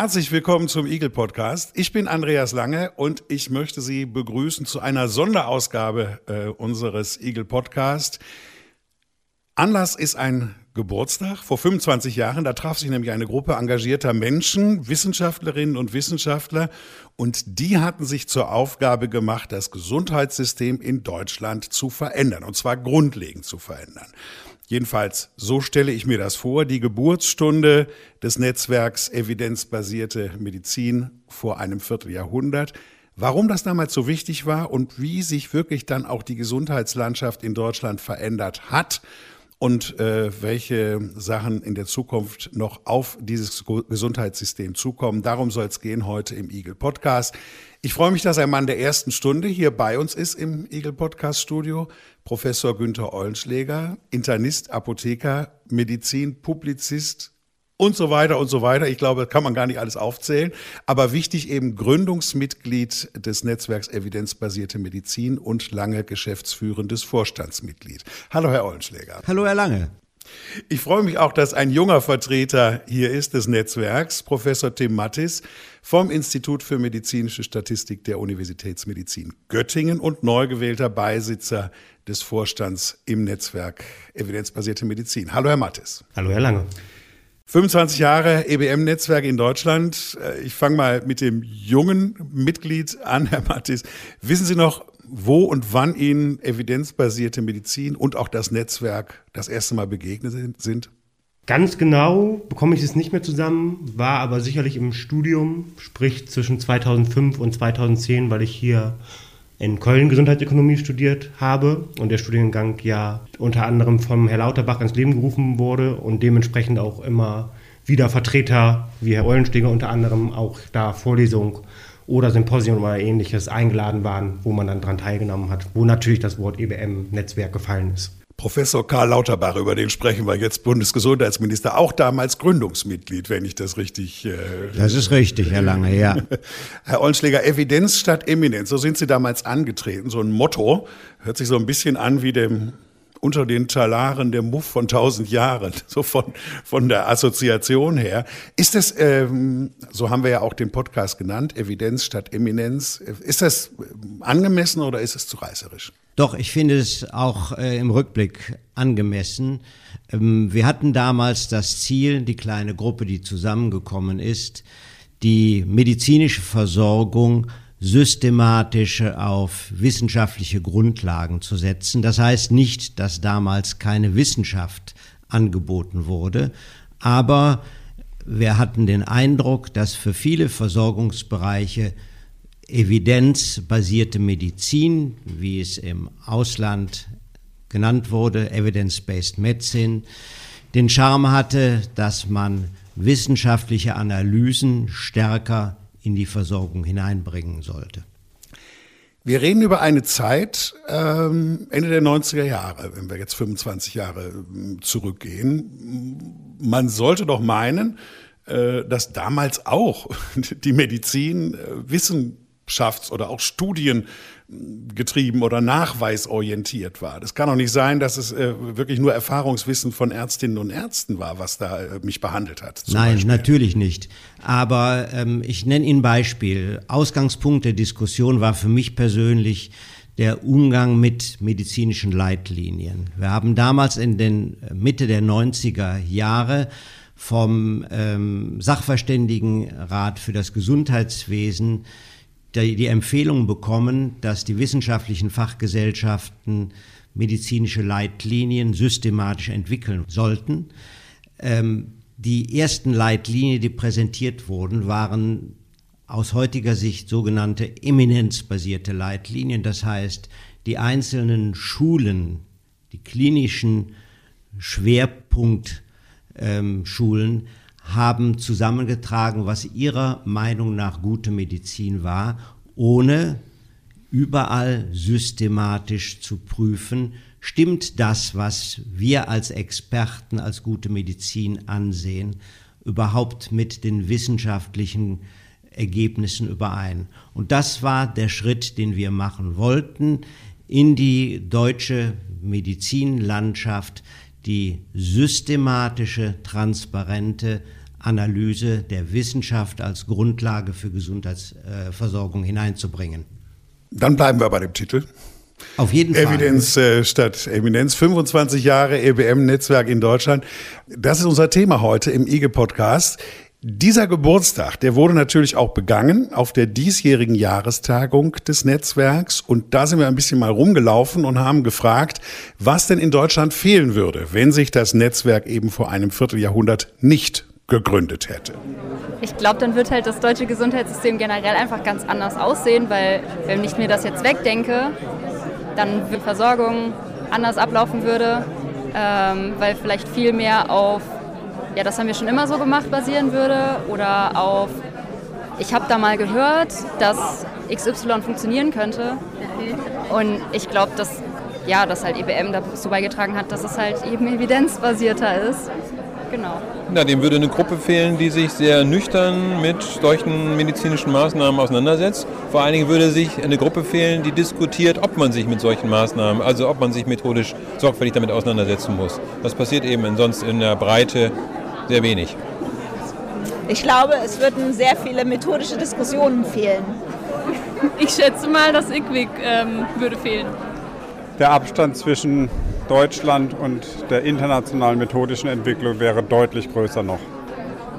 Herzlich willkommen zum Eagle Podcast. Ich bin Andreas Lange und ich möchte Sie begrüßen zu einer Sonderausgabe äh, unseres Eagle Podcast. Anlass ist ein Geburtstag vor 25 Jahren. Da traf sich nämlich eine Gruppe engagierter Menschen, Wissenschaftlerinnen und Wissenschaftler, und die hatten sich zur Aufgabe gemacht, das Gesundheitssystem in Deutschland zu verändern, und zwar grundlegend zu verändern. Jedenfalls, so stelle ich mir das vor, die Geburtsstunde des Netzwerks evidenzbasierte Medizin vor einem Vierteljahrhundert. Warum das damals so wichtig war und wie sich wirklich dann auch die Gesundheitslandschaft in Deutschland verändert hat und äh, welche Sachen in der Zukunft noch auf dieses Gesundheitssystem zukommen. Darum soll es gehen heute im Eagle Podcast. Ich freue mich, dass ein Mann der ersten Stunde hier bei uns ist im Eagle Podcast Studio. Professor Günther Eulenschläger, Internist, Apotheker, Medizin, Publizist und so weiter und so weiter. Ich glaube, kann man gar nicht alles aufzählen. Aber wichtig eben Gründungsmitglied des Netzwerks Evidenzbasierte Medizin und lange geschäftsführendes Vorstandsmitglied. Hallo, Herr Eulenschläger. Hallo, Herr Lange. Ich freue mich auch, dass ein junger Vertreter hier ist des Netzwerks, Professor Tim Mattis vom Institut für medizinische Statistik der Universitätsmedizin Göttingen und neu gewählter Beisitzer des Vorstands im Netzwerk Evidenzbasierte Medizin. Hallo, Herr Mattis. Hallo, Herr Lange. 25 Jahre EBM-Netzwerk in Deutschland. Ich fange mal mit dem jungen Mitglied an, Herr Mattis. Wissen Sie noch, wo und wann Ihnen evidenzbasierte Medizin und auch das Netzwerk das erste Mal begegnet sind? Ganz genau bekomme ich es nicht mehr zusammen, war aber sicherlich im Studium, sprich zwischen 2005 und 2010, weil ich hier in Köln Gesundheitsökonomie studiert habe und der Studiengang ja unter anderem vom Herr Lauterbach ins Leben gerufen wurde und dementsprechend auch immer wieder Vertreter wie Herr Eulensteger unter anderem auch da Vorlesung oder Symposium oder ähnliches eingeladen waren, wo man dann daran teilgenommen hat, wo natürlich das Wort EBM-Netzwerk gefallen ist. Professor Karl Lauterbach, über den sprechen wir jetzt, Bundesgesundheitsminister, auch damals Gründungsmitglied, wenn ich das richtig. Äh, das ist richtig, Herr Lange, ja. Herr Ollenschläger, Evidenz statt Eminenz, so sind Sie damals angetreten. So ein Motto, hört sich so ein bisschen an wie dem unter den Talaren der Muff von tausend Jahren, so von, von der Assoziation her. Ist das, ähm, so haben wir ja auch den Podcast genannt, Evidenz statt Eminenz, ist das angemessen oder ist es zu reißerisch? Doch, ich finde es auch äh, im Rückblick angemessen. Ähm, wir hatten damals das Ziel, die kleine Gruppe, die zusammengekommen ist, die medizinische Versorgung systematisch auf wissenschaftliche Grundlagen zu setzen. Das heißt nicht, dass damals keine Wissenschaft angeboten wurde, aber wir hatten den Eindruck, dass für viele Versorgungsbereiche evidenzbasierte Medizin, wie es im Ausland genannt wurde, Evidence-Based Medicine, den Charme hatte, dass man wissenschaftliche Analysen stärker in die Versorgung hineinbringen sollte. Wir reden über eine Zeit, ähm, Ende der 90er Jahre, wenn wir jetzt 25 Jahre ähm, zurückgehen. Man sollte doch meinen, äh, dass damals auch die Medizin äh, wissenschafts- oder auch Studien getrieben oder nachweisorientiert war. Das kann doch nicht sein, dass es äh, wirklich nur Erfahrungswissen von Ärztinnen und Ärzten war, was da äh, mich behandelt hat. Nein, Beispiel. natürlich nicht. Aber ähm, ich nenne Ihnen ein Beispiel. Ausgangspunkt der Diskussion war für mich persönlich der Umgang mit medizinischen Leitlinien. Wir haben damals in den äh, Mitte der 90er Jahre vom ähm, Sachverständigenrat für das Gesundheitswesen die, die Empfehlung bekommen, dass die wissenschaftlichen Fachgesellschaften medizinische Leitlinien systematisch entwickeln sollten. Ähm, die ersten Leitlinien, die präsentiert wurden, waren aus heutiger Sicht sogenannte eminenzbasierte Leitlinien. Das heißt, die einzelnen Schulen, die klinischen Schwerpunktschulen, ähm, haben zusammengetragen, was ihrer Meinung nach gute Medizin war, ohne überall systematisch zu prüfen, stimmt das, was wir als Experten als gute Medizin ansehen, überhaupt mit den wissenschaftlichen Ergebnissen überein. Und das war der Schritt, den wir machen wollten in die deutsche Medizinlandschaft, die systematische, transparente Analyse der Wissenschaft als Grundlage für Gesundheitsversorgung hineinzubringen. Dann bleiben wir bei dem Titel. Auf jeden Fall. Evidenz äh, statt Eminenz. 25 Jahre EBM-Netzwerk in Deutschland. Das ist unser Thema heute im IGE-Podcast. Dieser Geburtstag, der wurde natürlich auch begangen auf der diesjährigen Jahrestagung des Netzwerks. Und da sind wir ein bisschen mal rumgelaufen und haben gefragt, was denn in Deutschland fehlen würde, wenn sich das Netzwerk eben vor einem Vierteljahrhundert nicht gegründet hätte. Ich glaube, dann wird halt das deutsche Gesundheitssystem generell einfach ganz anders aussehen, weil wenn ich mir das jetzt wegdenke, dann die Versorgung anders ablaufen würde, ähm, weil vielleicht viel mehr auf ja, das haben wir schon immer so gemacht, basieren würde oder auf, ich habe da mal gehört, dass XY funktionieren könnte. Und ich glaube, dass, ja, dass halt EBM dazu beigetragen hat, dass es halt eben evidenzbasierter ist. Genau. Na, dem würde eine Gruppe fehlen, die sich sehr nüchtern mit solchen medizinischen Maßnahmen auseinandersetzt. Vor allen Dingen würde sich eine Gruppe fehlen, die diskutiert, ob man sich mit solchen Maßnahmen, also ob man sich methodisch sorgfältig damit auseinandersetzen muss. Das passiert eben sonst in der Breite sehr wenig. Ich glaube, es würden sehr viele methodische Diskussionen fehlen. Ich schätze mal, das IQWIC ähm, würde fehlen. Der Abstand zwischen Deutschland und der internationalen methodischen Entwicklung wäre deutlich größer noch.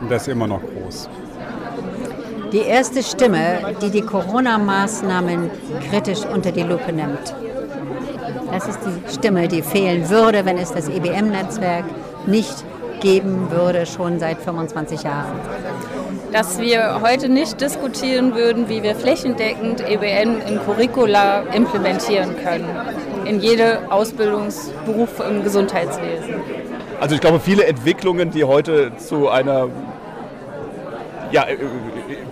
Und der ist immer noch groß. Die erste Stimme, die die Corona-Maßnahmen kritisch unter die Lupe nimmt. Das ist die Stimme, die fehlen würde, wenn es das EBM-Netzwerk nicht geben würde, schon seit 25 Jahren. Dass wir heute nicht diskutieren würden, wie wir flächendeckend EBN in Curricula implementieren können, in jede Ausbildungsberuf im Gesundheitswesen. Also ich glaube, viele Entwicklungen, die heute zu einer ja, äh,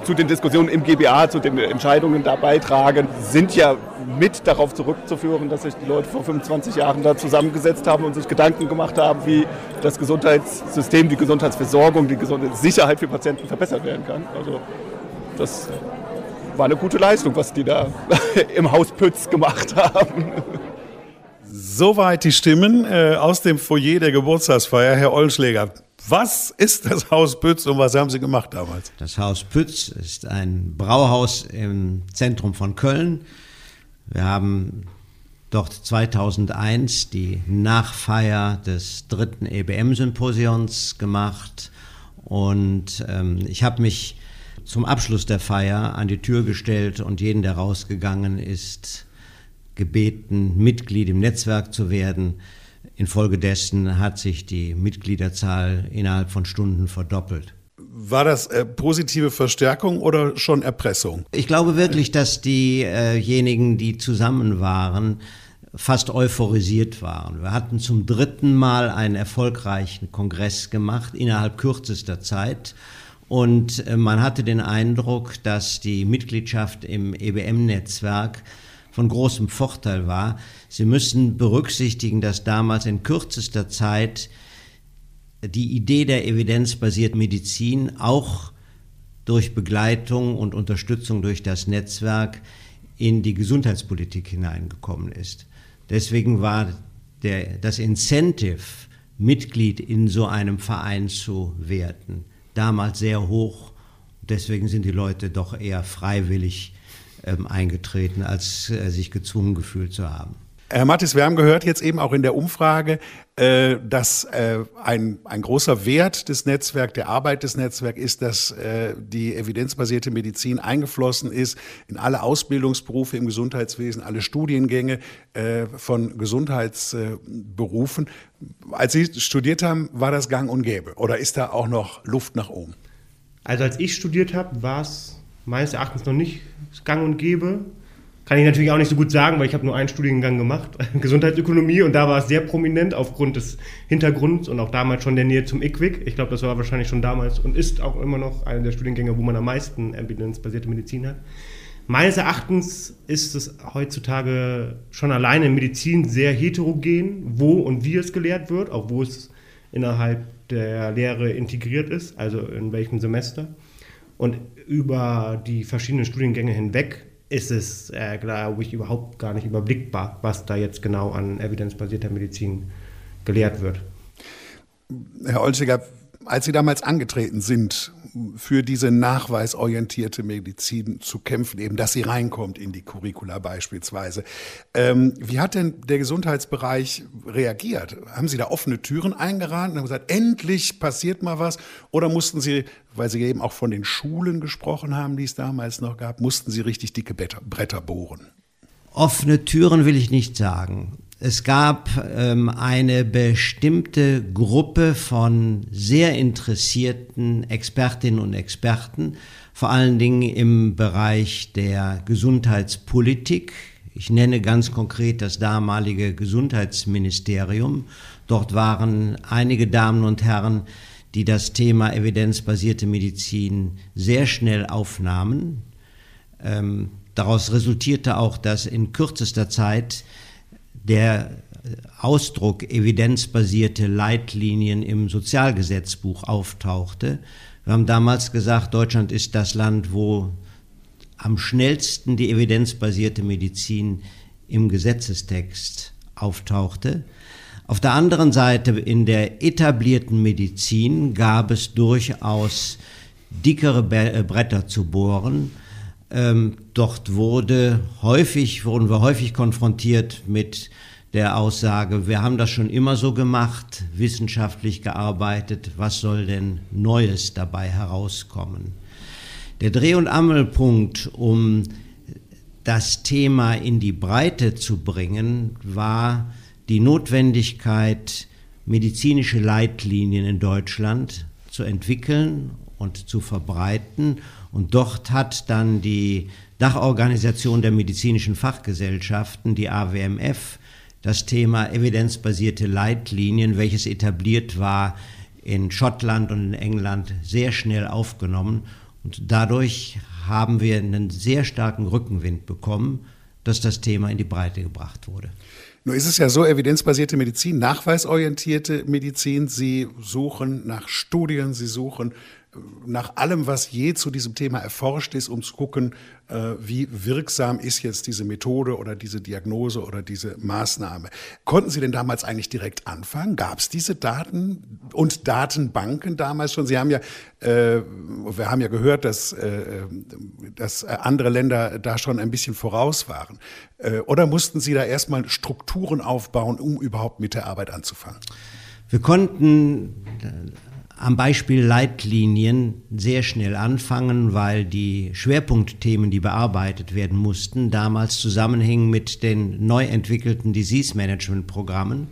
zu den Diskussionen im GBA, zu den Entscheidungen da beitragen, sind ja mit darauf zurückzuführen, dass sich die Leute vor 25 Jahren da zusammengesetzt haben und sich Gedanken gemacht haben, wie das Gesundheitssystem, die Gesundheitsversorgung, die Sicherheit für Patienten verbessert werden kann. Also das war eine gute Leistung, was die da im Haus Pütz gemacht haben. Soweit die Stimmen äh, aus dem Foyer der Geburtstagsfeier. Herr Ollenschläger, was ist das Haus Pütz und was haben Sie gemacht damals? Das Haus Pütz ist ein Brauhaus im Zentrum von Köln. Wir haben dort 2001 die Nachfeier des dritten EBM-Symposions gemacht und ähm, ich habe mich zum Abschluss der Feier an die Tür gestellt und jeden, der rausgegangen ist, gebeten, Mitglied im Netzwerk zu werden. Infolgedessen hat sich die Mitgliederzahl innerhalb von Stunden verdoppelt. War das äh, positive Verstärkung oder schon Erpressung? Ich glaube wirklich, dass diejenigen, die zusammen waren, fast euphorisiert waren. Wir hatten zum dritten Mal einen erfolgreichen Kongress gemacht innerhalb kürzester Zeit. Und äh, man hatte den Eindruck, dass die Mitgliedschaft im EBM-Netzwerk von großem Vorteil war. Sie müssen berücksichtigen, dass damals in kürzester Zeit die Idee der evidenzbasierten Medizin auch durch Begleitung und Unterstützung durch das Netzwerk in die Gesundheitspolitik hineingekommen ist. Deswegen war der, das Incentive, Mitglied in so einem Verein zu werden, damals sehr hoch. Deswegen sind die Leute doch eher freiwillig ähm, eingetreten, als äh, sich gezwungen gefühlt zu haben. Herr Mattis, wir haben gehört jetzt eben auch in der Umfrage, äh, dass äh, ein, ein großer Wert des Netzwerks, der Arbeit des Netzwerks ist, dass äh, die evidenzbasierte Medizin eingeflossen ist in alle Ausbildungsberufe im Gesundheitswesen, alle Studiengänge von Gesundheitsberufen. Als Sie studiert haben, war das gang und gäbe oder ist da auch noch Luft nach oben? Also als ich studiert habe, war es meines Erachtens noch nicht gang und gäbe. Kann ich natürlich auch nicht so gut sagen, weil ich habe nur einen Studiengang gemacht, Gesundheitsökonomie, und da war es sehr prominent aufgrund des Hintergrunds und auch damals schon der Nähe zum IQWIC. Ich glaube, das war wahrscheinlich schon damals und ist auch immer noch einer der Studiengänge, wo man am meisten evidenzbasierte Medizin hat. Meines Erachtens ist es heutzutage schon alleine in Medizin sehr heterogen, wo und wie es gelehrt wird, auch wo es innerhalb der Lehre integriert ist, also in welchem Semester. Und über die verschiedenen Studiengänge hinweg ist es, äh, glaube ich, überhaupt gar nicht überblickbar, was da jetzt genau an evidenzbasierter Medizin gelehrt wird. Herr Olschiger, als Sie damals angetreten sind, für diese nachweisorientierte Medizin zu kämpfen, eben, dass sie reinkommt in die Curricula beispielsweise. Ähm, wie hat denn der Gesundheitsbereich reagiert? Haben Sie da offene Türen eingerannt und gesagt, endlich passiert mal was? Oder mussten Sie, weil Sie eben auch von den Schulen gesprochen haben, die es damals noch gab, mussten Sie richtig dicke Bretter bohren? Offene Türen will ich nicht sagen. Es gab ähm, eine bestimmte Gruppe von sehr interessierten Expertinnen und Experten, vor allen Dingen im Bereich der Gesundheitspolitik. Ich nenne ganz konkret das damalige Gesundheitsministerium. Dort waren einige Damen und Herren, die das Thema evidenzbasierte Medizin sehr schnell aufnahmen. Ähm, daraus resultierte auch, dass in kürzester Zeit der Ausdruck evidenzbasierte Leitlinien im Sozialgesetzbuch auftauchte. Wir haben damals gesagt, Deutschland ist das Land, wo am schnellsten die evidenzbasierte Medizin im Gesetzestext auftauchte. Auf der anderen Seite in der etablierten Medizin gab es durchaus dickere äh, Bretter zu bohren. Ähm, dort wurde häufig, wurden wir häufig konfrontiert mit der Aussage, wir haben das schon immer so gemacht, wissenschaftlich gearbeitet, was soll denn Neues dabei herauskommen? Der Dreh- und Angelpunkt, um das Thema in die Breite zu bringen, war die Notwendigkeit, medizinische Leitlinien in Deutschland zu entwickeln und zu verbreiten und dort hat dann die Dachorganisation der medizinischen Fachgesellschaften, die AWMF, das Thema evidenzbasierte Leitlinien, welches etabliert war in Schottland und in England, sehr schnell aufgenommen. Und dadurch haben wir einen sehr starken Rückenwind bekommen, dass das Thema in die Breite gebracht wurde. Nur ist es ja so, evidenzbasierte Medizin, nachweisorientierte Medizin, Sie suchen nach Studien, Sie suchen nach allem, was je zu diesem Thema erforscht ist, um zu gucken, äh, wie wirksam ist jetzt diese Methode oder diese Diagnose oder diese Maßnahme. Konnten Sie denn damals eigentlich direkt anfangen? Gab es diese Daten und Datenbanken damals schon? Sie haben ja, äh, wir haben ja gehört, dass, äh, dass andere Länder da schon ein bisschen voraus waren. Äh, oder mussten Sie da erstmal Strukturen aufbauen, um überhaupt mit der Arbeit anzufangen? Wir konnten am Beispiel Leitlinien sehr schnell anfangen, weil die Schwerpunktthemen, die bearbeitet werden mussten, damals zusammenhingen mit den neu entwickelten Disease Management Programmen.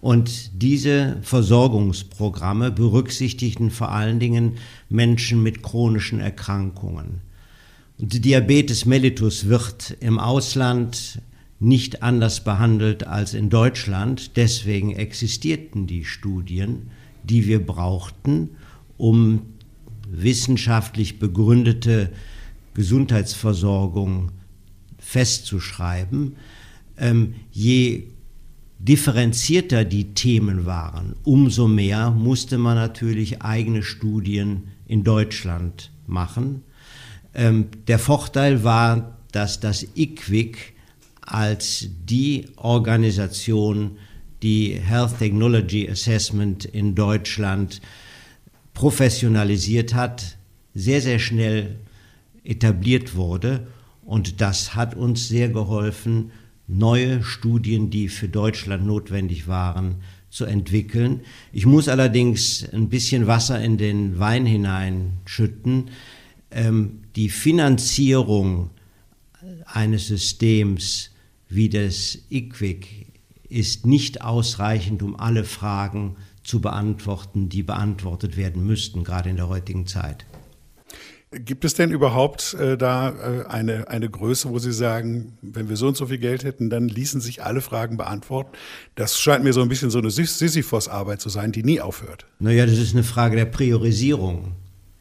Und diese Versorgungsprogramme berücksichtigten vor allen Dingen Menschen mit chronischen Erkrankungen. Und Diabetes mellitus wird im Ausland nicht anders behandelt als in Deutschland. Deswegen existierten die Studien die wir brauchten, um wissenschaftlich begründete Gesundheitsversorgung festzuschreiben. Ähm, je differenzierter die Themen waren, umso mehr musste man natürlich eigene Studien in Deutschland machen. Ähm, der Vorteil war, dass das IQWIC als die Organisation die Health Technology Assessment in Deutschland professionalisiert hat, sehr, sehr schnell etabliert wurde. Und das hat uns sehr geholfen, neue Studien, die für Deutschland notwendig waren, zu entwickeln. Ich muss allerdings ein bisschen Wasser in den Wein hineinschütten. Ähm, die Finanzierung eines Systems wie das IQWIC ist nicht ausreichend, um alle Fragen zu beantworten, die beantwortet werden müssten, gerade in der heutigen Zeit. Gibt es denn überhaupt äh, da äh, eine, eine Größe, wo Sie sagen, wenn wir so und so viel Geld hätten, dann ließen sich alle Fragen beantworten? Das scheint mir so ein bisschen so eine Sisyphos-Arbeit zu sein, die nie aufhört. Naja, das ist eine Frage der Priorisierung.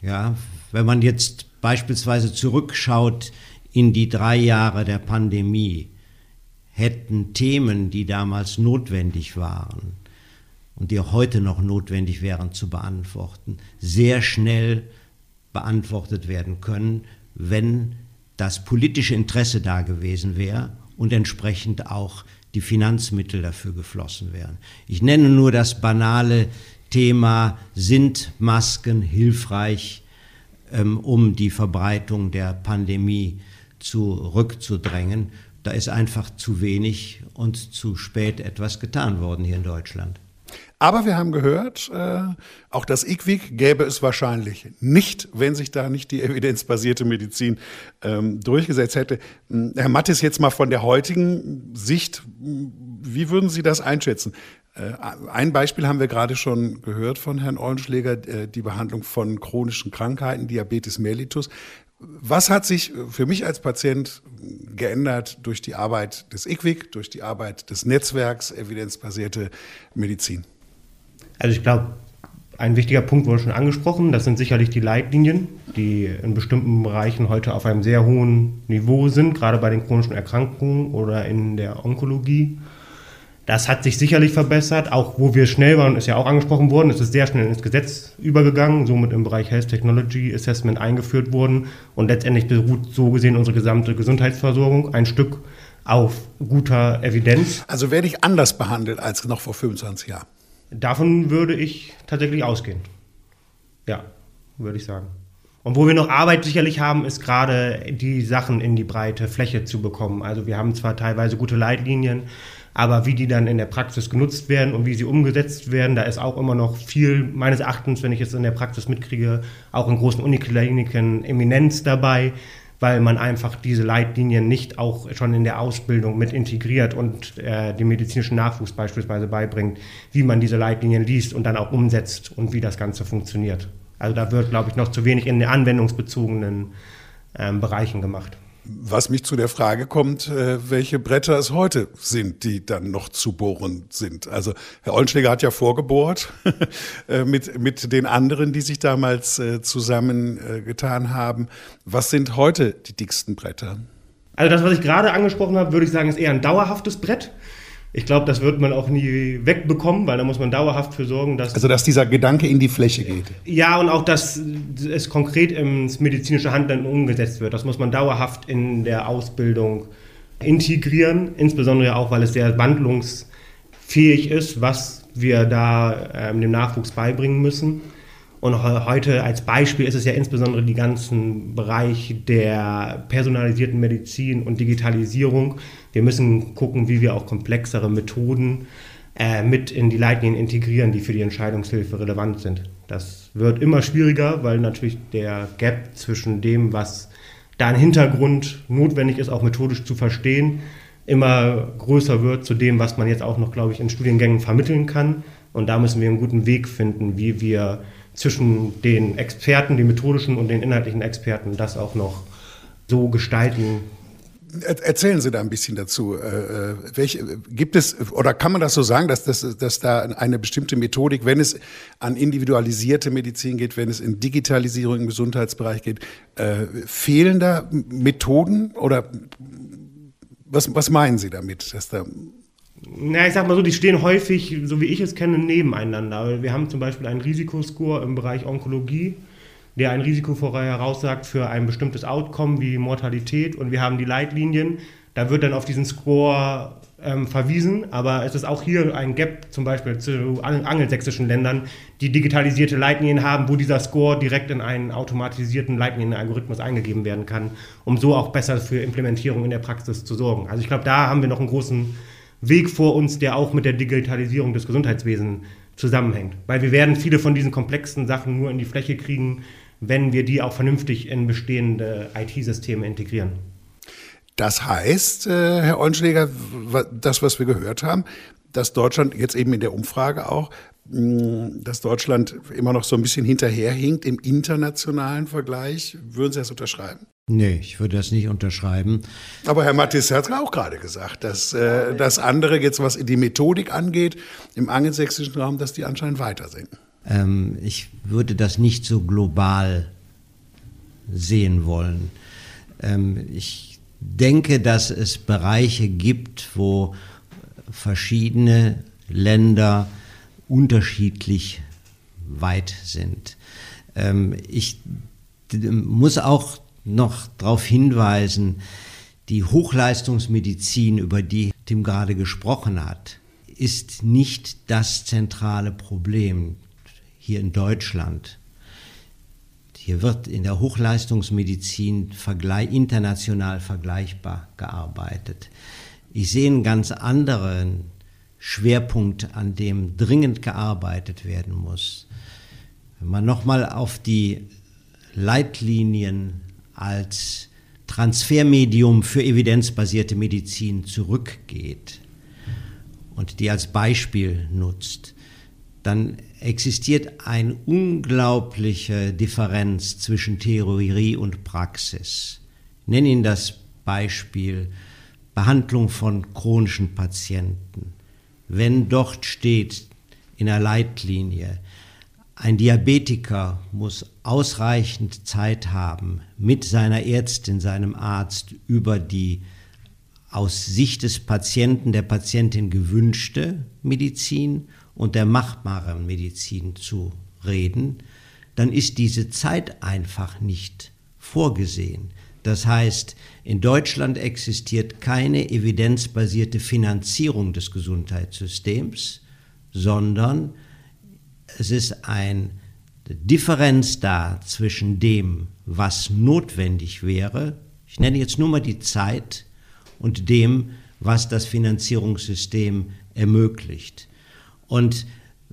Ja, wenn man jetzt beispielsweise zurückschaut in die drei Jahre der Pandemie hätten Themen, die damals notwendig waren und die auch heute noch notwendig wären zu beantworten, sehr schnell beantwortet werden können, wenn das politische Interesse da gewesen wäre und entsprechend auch die Finanzmittel dafür geflossen wären. Ich nenne nur das banale Thema, sind Masken hilfreich, ähm, um die Verbreitung der Pandemie zurückzudrängen. Da ist einfach zu wenig und zu spät etwas getan worden hier in Deutschland. Aber wir haben gehört, äh, auch das IQWIC gäbe es wahrscheinlich nicht, wenn sich da nicht die evidenzbasierte Medizin ähm, durchgesetzt hätte. Hm, Herr Mattis, jetzt mal von der heutigen Sicht, wie würden Sie das einschätzen? Äh, ein Beispiel haben wir gerade schon gehört von Herrn Eulenschläger, äh, die Behandlung von chronischen Krankheiten, Diabetes mellitus. Was hat sich für mich als Patient geändert durch die Arbeit des IQWIC, durch die Arbeit des Netzwerks evidenzbasierte Medizin? Also ich glaube, ein wichtiger Punkt wurde schon angesprochen, das sind sicherlich die Leitlinien, die in bestimmten Bereichen heute auf einem sehr hohen Niveau sind, gerade bei den chronischen Erkrankungen oder in der Onkologie. Das hat sich sicherlich verbessert, auch wo wir schnell waren, ist ja auch angesprochen worden, es ist sehr schnell ins Gesetz übergegangen, somit im Bereich Health Technology Assessment eingeführt worden und letztendlich beruht so gesehen unsere gesamte Gesundheitsversorgung ein Stück auf guter Evidenz. Also werde ich anders behandelt als noch vor 25 Jahren? Davon würde ich tatsächlich ausgehen. Ja, würde ich sagen. Und wo wir noch Arbeit sicherlich haben, ist gerade die Sachen in die breite Fläche zu bekommen. Also wir haben zwar teilweise gute Leitlinien, aber wie die dann in der Praxis genutzt werden und wie sie umgesetzt werden, da ist auch immer noch viel, meines Erachtens, wenn ich es in der Praxis mitkriege, auch in großen Unikliniken Eminenz dabei, weil man einfach diese Leitlinien nicht auch schon in der Ausbildung mit integriert und äh, dem medizinischen Nachwuchs beispielsweise beibringt, wie man diese Leitlinien liest und dann auch umsetzt und wie das Ganze funktioniert. Also da wird, glaube ich, noch zu wenig in den anwendungsbezogenen ähm, Bereichen gemacht. Was mich zu der Frage kommt, äh, welche Bretter es heute sind, die dann noch zu bohren sind. Also Herr Ollenschläger hat ja vorgebohrt äh, mit, mit den anderen, die sich damals äh, zusammengetan haben. Was sind heute die dicksten Bretter? Also das, was ich gerade angesprochen habe, würde ich sagen, ist eher ein dauerhaftes Brett. Ich glaube, das wird man auch nie wegbekommen, weil da muss man dauerhaft für sorgen, dass. Also, dass dieser Gedanke in die Fläche geht. Ja, und auch, dass es konkret ins medizinische Handeln umgesetzt wird. Das muss man dauerhaft in der Ausbildung integrieren, insbesondere auch, weil es sehr wandlungsfähig ist, was wir da ähm, dem Nachwuchs beibringen müssen. Und heute als Beispiel ist es ja insbesondere die ganzen Bereich der personalisierten Medizin und Digitalisierung. Wir müssen gucken, wie wir auch komplexere Methoden äh, mit in die Leitlinien integrieren, die für die Entscheidungshilfe relevant sind. Das wird immer schwieriger, weil natürlich der Gap zwischen dem, was da im Hintergrund notwendig ist, auch methodisch zu verstehen, immer größer wird zu dem, was man jetzt auch noch, glaube ich, in Studiengängen vermitteln kann. Und da müssen wir einen guten Weg finden, wie wir zwischen den Experten, den methodischen und den inhaltlichen Experten das auch noch so gestalten. Erzählen Sie da ein bisschen dazu. Äh, äh, welche, gibt es, oder kann man das so sagen, dass, dass, dass da eine bestimmte Methodik, wenn es an individualisierte Medizin geht, wenn es in Digitalisierung im Gesundheitsbereich geht, äh, fehlen da Methoden oder was, was meinen Sie damit, dass da na, ich sag mal so, die stehen häufig, so wie ich es kenne, nebeneinander. Wir haben zum Beispiel einen Risikoscore im Bereich Onkologie, der ein Risiko voraussagt für ein bestimmtes Outcome wie Mortalität und wir haben die Leitlinien. Da wird dann auf diesen Score ähm, verwiesen, aber es ist auch hier ein Gap zum Beispiel zu angelsächsischen Ländern, die digitalisierte Leitlinien haben, wo dieser Score direkt in einen automatisierten Leitlinien-Algorithmus eingegeben werden kann, um so auch besser für Implementierung in der Praxis zu sorgen. Also ich glaube, da haben wir noch einen großen Weg vor uns, der auch mit der Digitalisierung des Gesundheitswesens zusammenhängt. Weil wir werden viele von diesen komplexen Sachen nur in die Fläche kriegen, wenn wir die auch vernünftig in bestehende IT-Systeme integrieren. Das heißt, äh, Herr Ollenschläger, das, was wir gehört haben, dass Deutschland jetzt eben in der Umfrage auch, dass Deutschland immer noch so ein bisschen hinterherhinkt im internationalen Vergleich. Würden Sie das unterschreiben? Nee, ich würde das nicht unterschreiben. Aber Herr Matthias hat auch gerade gesagt, dass äh, das andere jetzt, was die Methodik angeht, im angelsächsischen Raum, dass die anscheinend weiter sind. Ähm, ich würde das nicht so global sehen wollen. Ähm, ich denke, dass es Bereiche gibt, wo verschiedene Länder unterschiedlich weit sind. Ähm, ich muss auch noch darauf hinweisen, die Hochleistungsmedizin, über die Tim gerade gesprochen hat, ist nicht das zentrale Problem hier in Deutschland. Hier wird in der Hochleistungsmedizin international vergleichbar gearbeitet. Ich sehe einen ganz anderen Schwerpunkt, an dem dringend gearbeitet werden muss. Wenn man nochmal auf die Leitlinien als Transfermedium für evidenzbasierte Medizin zurückgeht und die als Beispiel nutzt, dann existiert eine unglaubliche Differenz zwischen Theorie und Praxis. Ich nenne Ihnen das Beispiel Behandlung von chronischen Patienten. Wenn dort steht in der Leitlinie, ein Diabetiker muss ausreichend Zeit haben, mit seiner Ärztin, seinem Arzt über die aus Sicht des Patienten, der Patientin gewünschte Medizin und der machbaren Medizin zu reden, dann ist diese Zeit einfach nicht vorgesehen. Das heißt, in Deutschland existiert keine evidenzbasierte Finanzierung des Gesundheitssystems, sondern es ist eine Differenz da zwischen dem, was notwendig wäre, ich nenne jetzt nur mal die Zeit, und dem, was das Finanzierungssystem ermöglicht. Und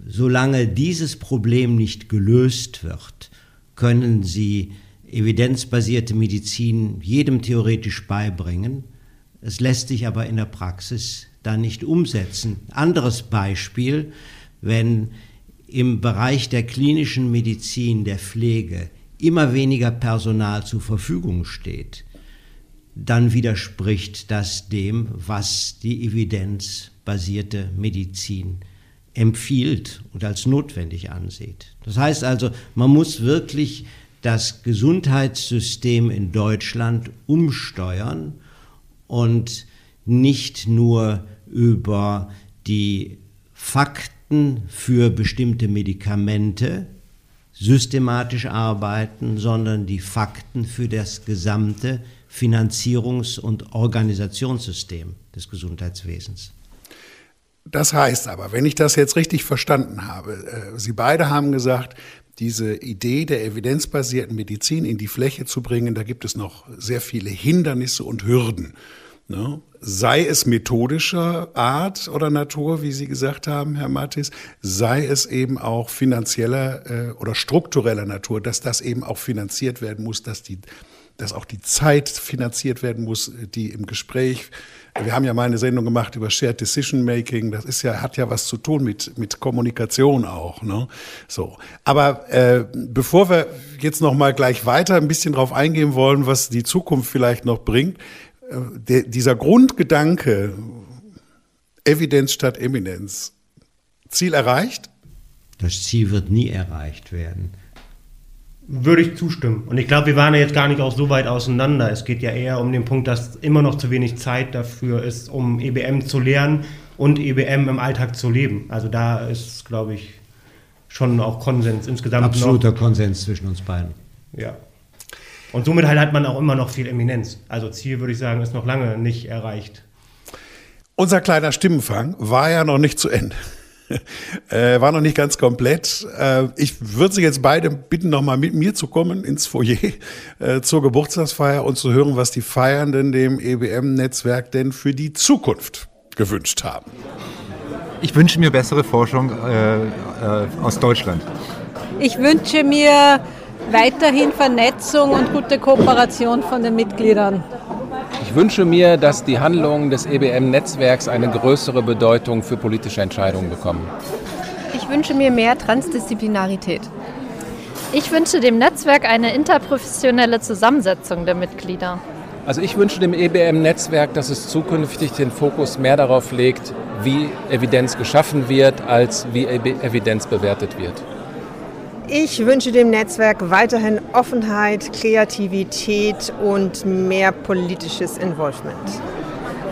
solange dieses Problem nicht gelöst wird, können Sie evidenzbasierte Medizin jedem theoretisch beibringen. Es lässt sich aber in der Praxis dann nicht umsetzen. Anderes Beispiel, wenn im Bereich der klinischen Medizin, der Pflege immer weniger Personal zur Verfügung steht, dann widerspricht das dem, was die evidenzbasierte Medizin empfiehlt und als notwendig ansieht. Das heißt also, man muss wirklich das Gesundheitssystem in Deutschland umsteuern und nicht nur über die Fakten für bestimmte Medikamente systematisch arbeiten, sondern die Fakten für das gesamte Finanzierungs- und Organisationssystem des Gesundheitswesens. Das heißt aber, wenn ich das jetzt richtig verstanden habe, äh, Sie beide haben gesagt, diese Idee der evidenzbasierten Medizin in die Fläche zu bringen, da gibt es noch sehr viele Hindernisse und Hürden. Ne? Sei es methodischer Art oder Natur, wie Sie gesagt haben, Herr Mattis, sei es eben auch finanzieller äh, oder struktureller Natur, dass das eben auch finanziert werden muss, dass die dass auch die Zeit finanziert werden muss, die im Gespräch. Wir haben ja mal eine Sendung gemacht über Shared Decision Making. Das ist ja, hat ja was zu tun mit, mit Kommunikation auch. Ne? So. Aber äh, bevor wir jetzt noch mal gleich weiter ein bisschen drauf eingehen wollen, was die Zukunft vielleicht noch bringt, der, dieser Grundgedanke, Evidenz statt Eminenz, Ziel erreicht? Das Ziel wird nie erreicht werden. Würde ich zustimmen. Und ich glaube, wir waren ja jetzt gar nicht auch so weit auseinander. Es geht ja eher um den Punkt, dass immer noch zu wenig Zeit dafür ist, um EBM zu lernen und EBM im Alltag zu leben. Also da ist, glaube ich, schon auch Konsens insgesamt. Absoluter noch. Konsens zwischen uns beiden. Ja. Und somit halt hat man auch immer noch viel Eminenz. Also Ziel, würde ich sagen, ist noch lange nicht erreicht. Unser kleiner Stimmenfang war ja noch nicht zu Ende. äh, war noch nicht ganz komplett. Äh, ich würde Sie jetzt beide bitten, nochmal mit mir zu kommen ins Foyer äh, zur Geburtstagsfeier und zu hören, was die Feiernden dem EBM-Netzwerk denn für die Zukunft gewünscht haben. Ich wünsche mir bessere Forschung äh, äh, aus Deutschland. Ich wünsche mir weiterhin Vernetzung und gute Kooperation von den Mitgliedern. Ich wünsche mir, dass die Handlungen des EBM-Netzwerks eine größere Bedeutung für politische Entscheidungen bekommen. Ich wünsche mir mehr Transdisziplinarität. Ich wünsche dem Netzwerk eine interprofessionelle Zusammensetzung der Mitglieder. Also ich wünsche dem EBM-Netzwerk, dass es zukünftig den Fokus mehr darauf legt, wie Evidenz geschaffen wird, als wie Evidenz bewertet wird. Ich wünsche dem Netzwerk weiterhin Offenheit, Kreativität und mehr politisches Involvement.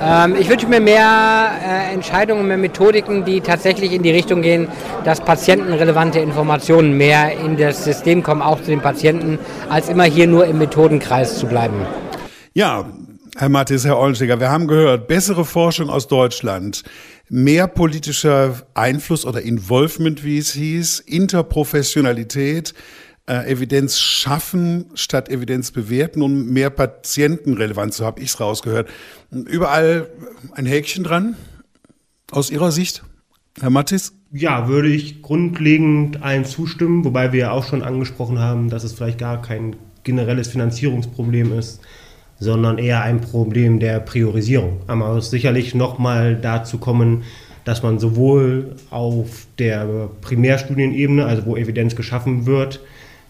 Ähm, ich wünsche mir mehr äh, Entscheidungen, mehr Methodiken, die tatsächlich in die Richtung gehen, dass patientenrelevante Informationen mehr in das System kommen, auch zu den Patienten, als immer hier nur im Methodenkreis zu bleiben. Ja, Herr Matthias, Herr Ollensteger, wir haben gehört, bessere Forschung aus Deutschland, mehr politischer Einfluss oder Involvement, wie es hieß, Interprofessionalität, äh, Evidenz schaffen statt Evidenz bewerten, um mehr Patientenrelevanz, so habe ich es rausgehört. Überall ein Häkchen dran, aus Ihrer Sicht, Herr Mattis? Ja, würde ich grundlegend allen zustimmen, wobei wir ja auch schon angesprochen haben, dass es vielleicht gar kein generelles Finanzierungsproblem ist, sondern eher ein Problem der Priorisierung. Aber es sicherlich nochmal dazu kommen, dass man sowohl auf der Primärstudienebene, also wo Evidenz geschaffen wird,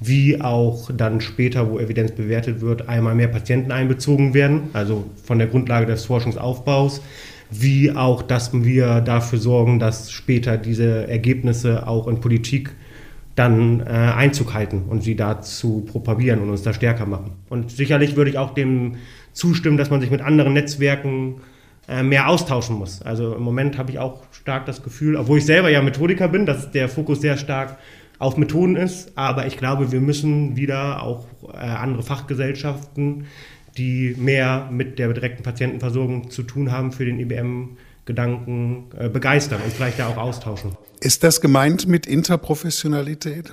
wie auch dann später, wo Evidenz bewertet wird, einmal mehr Patienten einbezogen werden, also von der Grundlage des Forschungsaufbaus, wie auch, dass wir dafür sorgen, dass später diese Ergebnisse auch in Politik dann äh, Einzug halten und sie dazu propagieren und uns da stärker machen. Und sicherlich würde ich auch dem zustimmen, dass man sich mit anderen Netzwerken äh, mehr austauschen muss. Also im Moment habe ich auch stark das Gefühl, obwohl ich selber ja Methodiker bin, dass der Fokus sehr stark auf Methoden ist, aber ich glaube, wir müssen wieder auch äh, andere Fachgesellschaften, die mehr mit der direkten Patientenversorgung zu tun haben, für den IBM Gedanken äh, begeistern und vielleicht da auch austauschen. Ist das gemeint mit Interprofessionalität?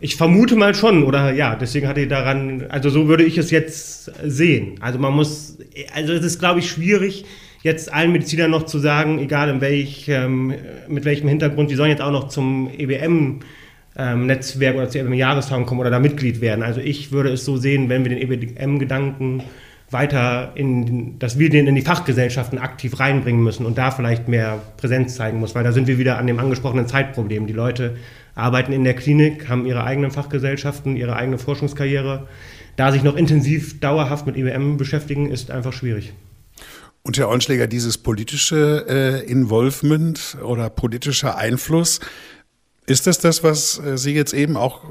Ich vermute mal schon, oder ja, deswegen hatte ich daran, also so würde ich es jetzt sehen. Also man muss, also es ist, glaube ich, schwierig, jetzt allen Medizinern noch zu sagen, egal in welch, ähm, mit welchem Hintergrund, die sollen jetzt auch noch zum EBM ähm, Netzwerk oder zur EBM Jahrestagung kommen oder da Mitglied werden. Also ich würde es so sehen, wenn wir den EBM-Gedanken weiter in, dass wir den in die Fachgesellschaften aktiv reinbringen müssen und da vielleicht mehr Präsenz zeigen muss, weil da sind wir wieder an dem angesprochenen Zeitproblem. Die Leute arbeiten in der Klinik, haben ihre eigenen Fachgesellschaften, ihre eigene Forschungskarriere. Da sich noch intensiv dauerhaft mit IBM beschäftigen, ist einfach schwierig. Und Herr Onschläger, dieses politische äh, Involvement oder politischer Einfluss, ist das das, was äh, Sie jetzt eben auch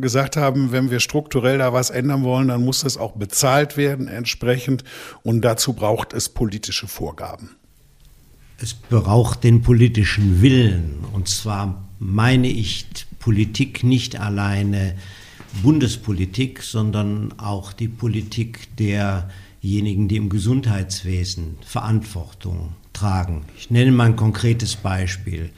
gesagt haben, wenn wir strukturell da was ändern wollen, dann muss das auch bezahlt werden entsprechend und dazu braucht es politische Vorgaben? Es braucht den politischen Willen und zwar meine ich Politik nicht alleine Bundespolitik, sondern auch die Politik derjenigen, die im Gesundheitswesen Verantwortung tragen. Ich nenne mal ein konkretes Beispiel.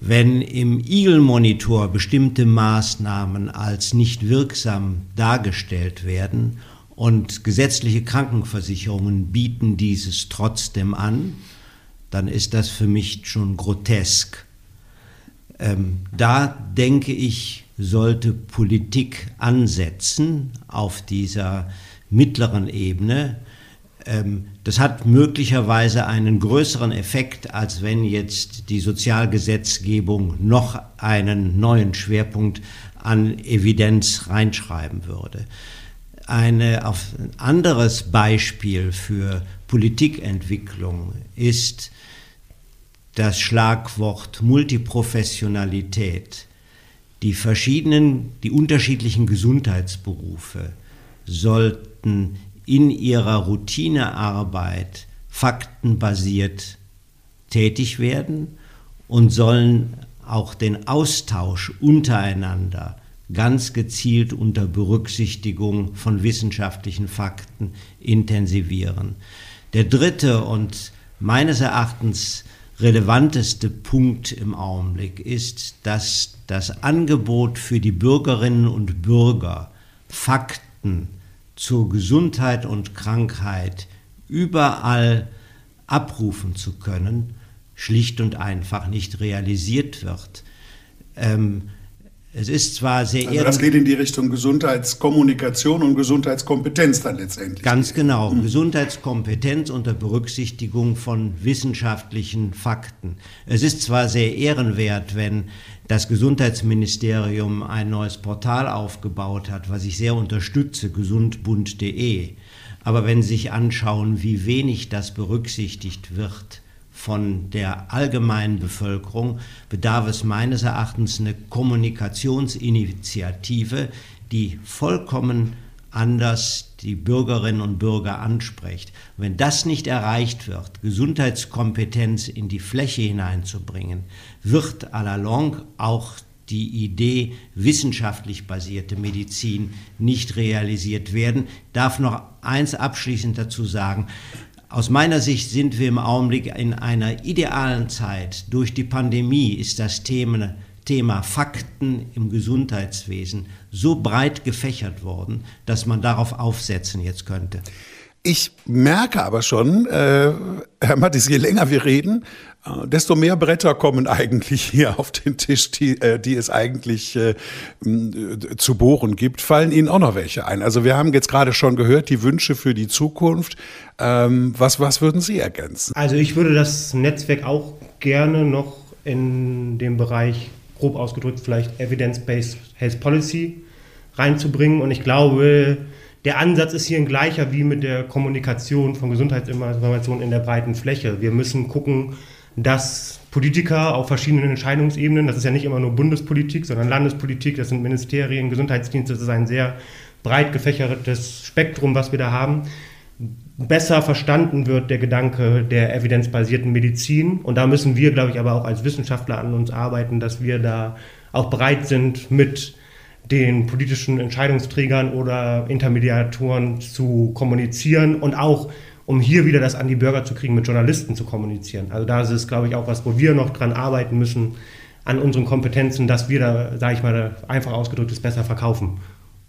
Wenn im Eagle-Monitor bestimmte Maßnahmen als nicht wirksam dargestellt werden und gesetzliche Krankenversicherungen bieten dieses trotzdem an, dann ist das für mich schon grotesk. Ähm, da denke ich, sollte Politik ansetzen auf dieser mittleren Ebene, das hat möglicherweise einen größeren Effekt, als wenn jetzt die Sozialgesetzgebung noch einen neuen Schwerpunkt an Evidenz reinschreiben würde. Eine, ein anderes Beispiel für Politikentwicklung ist das Schlagwort Multiprofessionalität. Die verschiedenen, die unterschiedlichen Gesundheitsberufe sollten in ihrer Routinearbeit faktenbasiert tätig werden und sollen auch den Austausch untereinander ganz gezielt unter Berücksichtigung von wissenschaftlichen Fakten intensivieren. Der dritte und meines Erachtens relevanteste Punkt im Augenblick ist, dass das Angebot für die Bürgerinnen und Bürger, Fakten zur Gesundheit und Krankheit überall abrufen zu können, schlicht und einfach nicht realisiert wird. Ähm, es ist zwar sehr also das geht in die Richtung Gesundheitskommunikation und Gesundheitskompetenz dann letztendlich. Ganz genau, mhm. Gesundheitskompetenz unter Berücksichtigung von wissenschaftlichen Fakten. Es ist zwar sehr ehrenwert, wenn das Gesundheitsministerium ein neues Portal aufgebaut hat, was ich sehr unterstütze, gesundbund.de. Aber wenn Sie sich anschauen, wie wenig das berücksichtigt wird von der allgemeinen Bevölkerung bedarf es meines Erachtens eine Kommunikationsinitiative, die vollkommen anders die Bürgerinnen und Bürger anspricht. Wenn das nicht erreicht wird, Gesundheitskompetenz in die Fläche hineinzubringen, wird à la longue auch die Idee wissenschaftlich basierte Medizin nicht realisiert werden. Ich darf noch eins abschließend dazu sagen. Aus meiner Sicht sind wir im Augenblick in einer idealen Zeit. Durch die Pandemie ist das Thema, Thema Fakten im Gesundheitswesen so breit gefächert worden, dass man darauf aufsetzen jetzt könnte. Ich merke aber schon, äh, Herr Mattis, je länger wir reden, äh, desto mehr Bretter kommen eigentlich hier auf den Tisch, die, äh, die es eigentlich äh, zu bohren gibt. Fallen Ihnen auch noch welche ein? Also wir haben jetzt gerade schon gehört, die Wünsche für die Zukunft. Ähm, was, was würden Sie ergänzen? Also ich würde das Netzwerk auch gerne noch in dem Bereich, grob ausgedrückt, vielleicht Evidence-Based Health Policy reinzubringen. Und ich glaube, der Ansatz ist hier ein gleicher wie mit der Kommunikation von Gesundheitsinformationen in der breiten Fläche. Wir müssen gucken, dass Politiker auf verschiedenen Entscheidungsebenen, das ist ja nicht immer nur Bundespolitik, sondern Landespolitik, das sind Ministerien, Gesundheitsdienste, das ist ein sehr breit gefächertes Spektrum, was wir da haben, besser verstanden wird der Gedanke der evidenzbasierten Medizin. Und da müssen wir, glaube ich, aber auch als Wissenschaftler an uns arbeiten, dass wir da auch bereit sind, mit den politischen Entscheidungsträgern oder Intermediatoren zu kommunizieren und auch um hier wieder das an die Bürger zu kriegen, mit Journalisten zu kommunizieren. Also da ist es, glaube ich, auch was, wo wir noch dran arbeiten müssen, an unseren Kompetenzen, dass wir da, sage ich mal, einfach ausgedrückt es besser verkaufen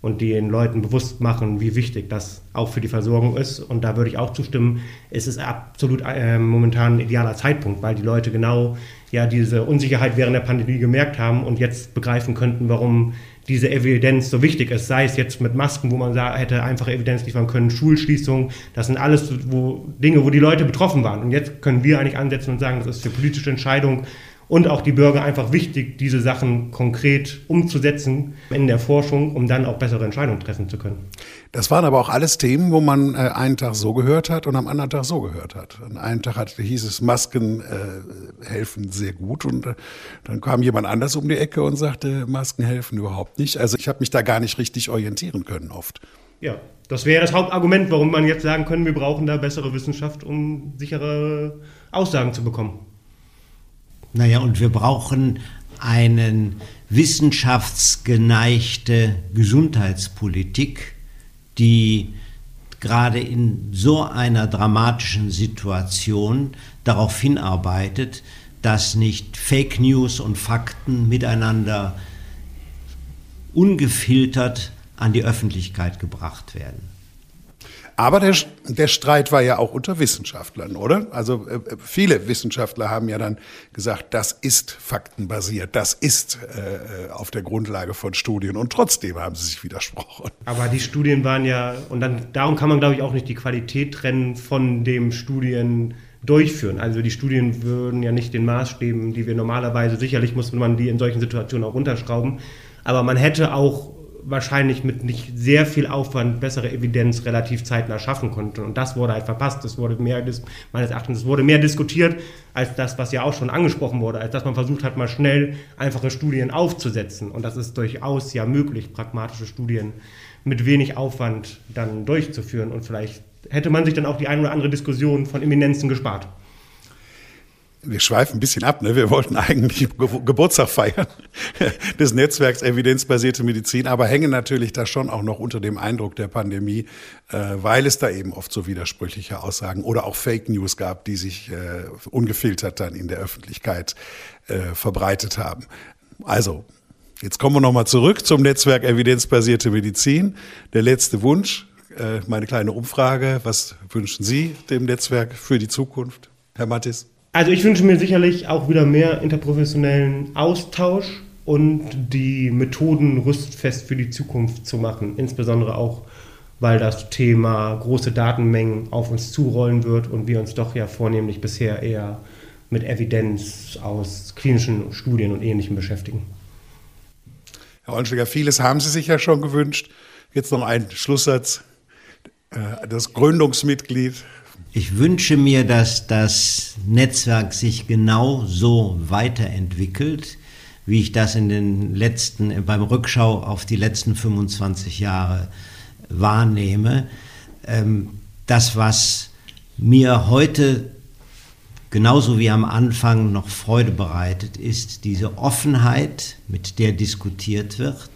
und den Leuten bewusst machen, wie wichtig das auch für die Versorgung ist. Und da würde ich auch zustimmen, es ist absolut äh, momentan ein idealer Zeitpunkt, weil die Leute genau ja diese Unsicherheit während der Pandemie gemerkt haben und jetzt begreifen könnten, warum diese Evidenz so wichtig ist, sei es jetzt mit Masken, wo man hätte einfache Evidenz liefern können, Schulschließungen, das sind alles wo, Dinge, wo die Leute betroffen waren. Und jetzt können wir eigentlich ansetzen und sagen, das ist für politische Entscheidungen und auch die Bürger einfach wichtig, diese Sachen konkret umzusetzen in der Forschung, um dann auch bessere Entscheidungen treffen zu können. Das waren aber auch alles Themen, wo man äh, einen Tag so gehört hat und am anderen Tag so gehört hat. An einem Tag hat, hieß es, Masken äh, helfen sehr gut und äh, dann kam jemand anders um die Ecke und sagte, Masken helfen überhaupt nicht. Also ich habe mich da gar nicht richtig orientieren können oft. Ja, das wäre das Hauptargument, warum man jetzt sagen können, wir brauchen da bessere Wissenschaft, um sichere Aussagen zu bekommen. Naja, und wir brauchen einen wissenschaftsgeneigte Gesundheitspolitik, die gerade in so einer dramatischen Situation darauf hinarbeitet, dass nicht Fake News und Fakten miteinander ungefiltert an die Öffentlichkeit gebracht werden. Aber der, der Streit war ja auch unter Wissenschaftlern, oder? Also äh, viele Wissenschaftler haben ja dann gesagt, das ist faktenbasiert, das ist äh, auf der Grundlage von Studien und trotzdem haben sie sich widersprochen. Aber die Studien waren ja, und dann darum kann man glaube ich auch nicht die Qualität trennen von dem Studien durchführen. Also die Studien würden ja nicht den Maßstäben, die wir normalerweise, sicherlich muss man die in solchen Situationen auch runterschrauben, aber man hätte auch wahrscheinlich mit nicht sehr viel Aufwand bessere Evidenz relativ zeitnah schaffen konnte. Und das wurde halt verpasst. Es wurde mehr, meines Erachtens, wurde mehr diskutiert als das, was ja auch schon angesprochen wurde, als dass man versucht hat, mal schnell einfache Studien aufzusetzen. Und das ist durchaus ja möglich, pragmatische Studien mit wenig Aufwand dann durchzuführen. Und vielleicht hätte man sich dann auch die ein oder andere Diskussion von Eminenzen gespart wir schweifen ein bisschen ab, ne? Wir wollten eigentlich Geburtstag feiern des Netzwerks Evidenzbasierte Medizin, aber hängen natürlich da schon auch noch unter dem Eindruck der Pandemie, äh, weil es da eben oft so widersprüchliche Aussagen oder auch Fake News gab, die sich äh, ungefiltert dann in der Öffentlichkeit äh, verbreitet haben. Also, jetzt kommen wir nochmal zurück zum Netzwerk Evidenzbasierte Medizin. Der letzte Wunsch, äh, meine kleine Umfrage. Was wünschen Sie dem Netzwerk für die Zukunft, Herr Mattis? Also ich wünsche mir sicherlich auch wieder mehr interprofessionellen Austausch und die Methoden rüstfest für die Zukunft zu machen. Insbesondere auch, weil das Thema große Datenmengen auf uns zurollen wird und wir uns doch ja vornehmlich bisher eher mit Evidenz aus klinischen Studien und Ähnlichem beschäftigen. Herr Onschläger, vieles haben Sie sich ja schon gewünscht. Jetzt noch ein Schlusssatz. Äh, das Gründungsmitglied Ich wünsche mir, dass das Netzwerk sich genau so weiterentwickelt, wie ich das in den letzten, beim Rückschau auf die letzten 25 Jahre wahrnehme. Ähm, das, was mir heute genauso wie am Anfang noch Freude bereitet, ist diese Offenheit, mit der diskutiert wird,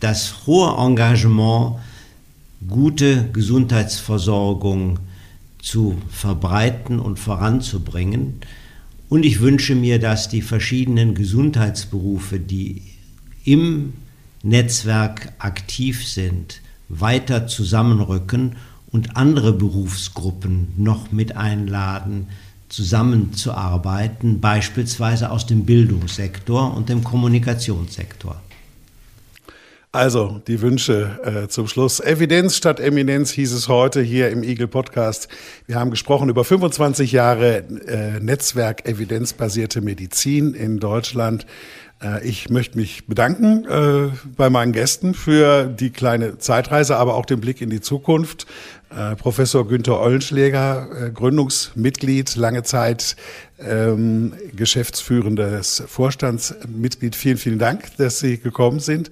das hohe Engagement, gute Gesundheitsversorgung zu verbreiten und voranzubringen. Und ich wünsche mir, dass die verschiedenen Gesundheitsberufe, die im Netzwerk aktiv sind, weiter zusammenrücken und andere Berufsgruppen noch mit einladen, zusammenzuarbeiten, beispielsweise aus dem Bildungssektor und dem Kommunikationssektor. Also die Wünsche äh, zum Schluss. Evidenz statt Eminenz hieß es heute hier im Eagle Podcast. Wir haben gesprochen über 25 Jahre äh, Netzwerk evidenzbasierte Medizin in Deutschland. Äh, ich möchte mich bedanken äh, bei meinen Gästen für die kleine Zeitreise, aber auch den Blick in die Zukunft. Äh, Professor Günther Ollenschläger, äh, Gründungsmitglied, lange Zeit ähm, geschäftsführendes Vorstandsmitglied. Vielen, vielen Dank, dass Sie gekommen sind.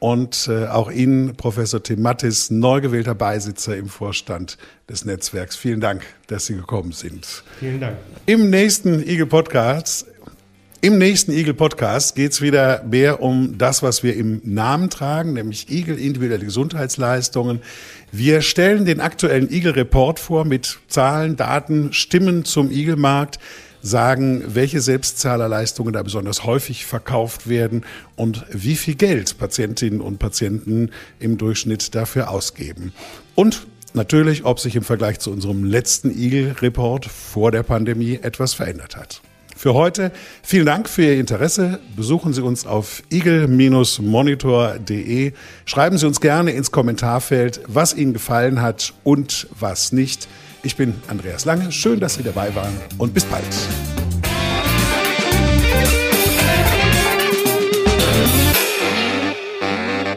Und äh, auch Ihnen, Professor Tim Mattis, neu gewählter Beisitzer im Vorstand des Netzwerks. Vielen Dank, dass Sie gekommen sind. Vielen Dank. Im nächsten Eagle Podcast im nächsten Eagle Podcast geht es wieder mehr um das, was wir im Namen tragen, nämlich Eagle individuelle Gesundheitsleistungen. Wir stellen den aktuellen Eagle Report vor mit Zahlen, Daten, Stimmen zum Eagle Markt sagen, welche Selbstzahlerleistungen da besonders häufig verkauft werden und wie viel Geld Patientinnen und Patienten im Durchschnitt dafür ausgeben. Und natürlich, ob sich im Vergleich zu unserem letzten Eagle Report vor der Pandemie etwas verändert hat für heute. Vielen Dank für Ihr Interesse. Besuchen Sie uns auf eagle-monitor.de. Schreiben Sie uns gerne ins Kommentarfeld, was Ihnen gefallen hat und was nicht. Ich bin Andreas Lange. Schön, dass Sie dabei waren und bis bald.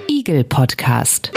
Eagle Podcast.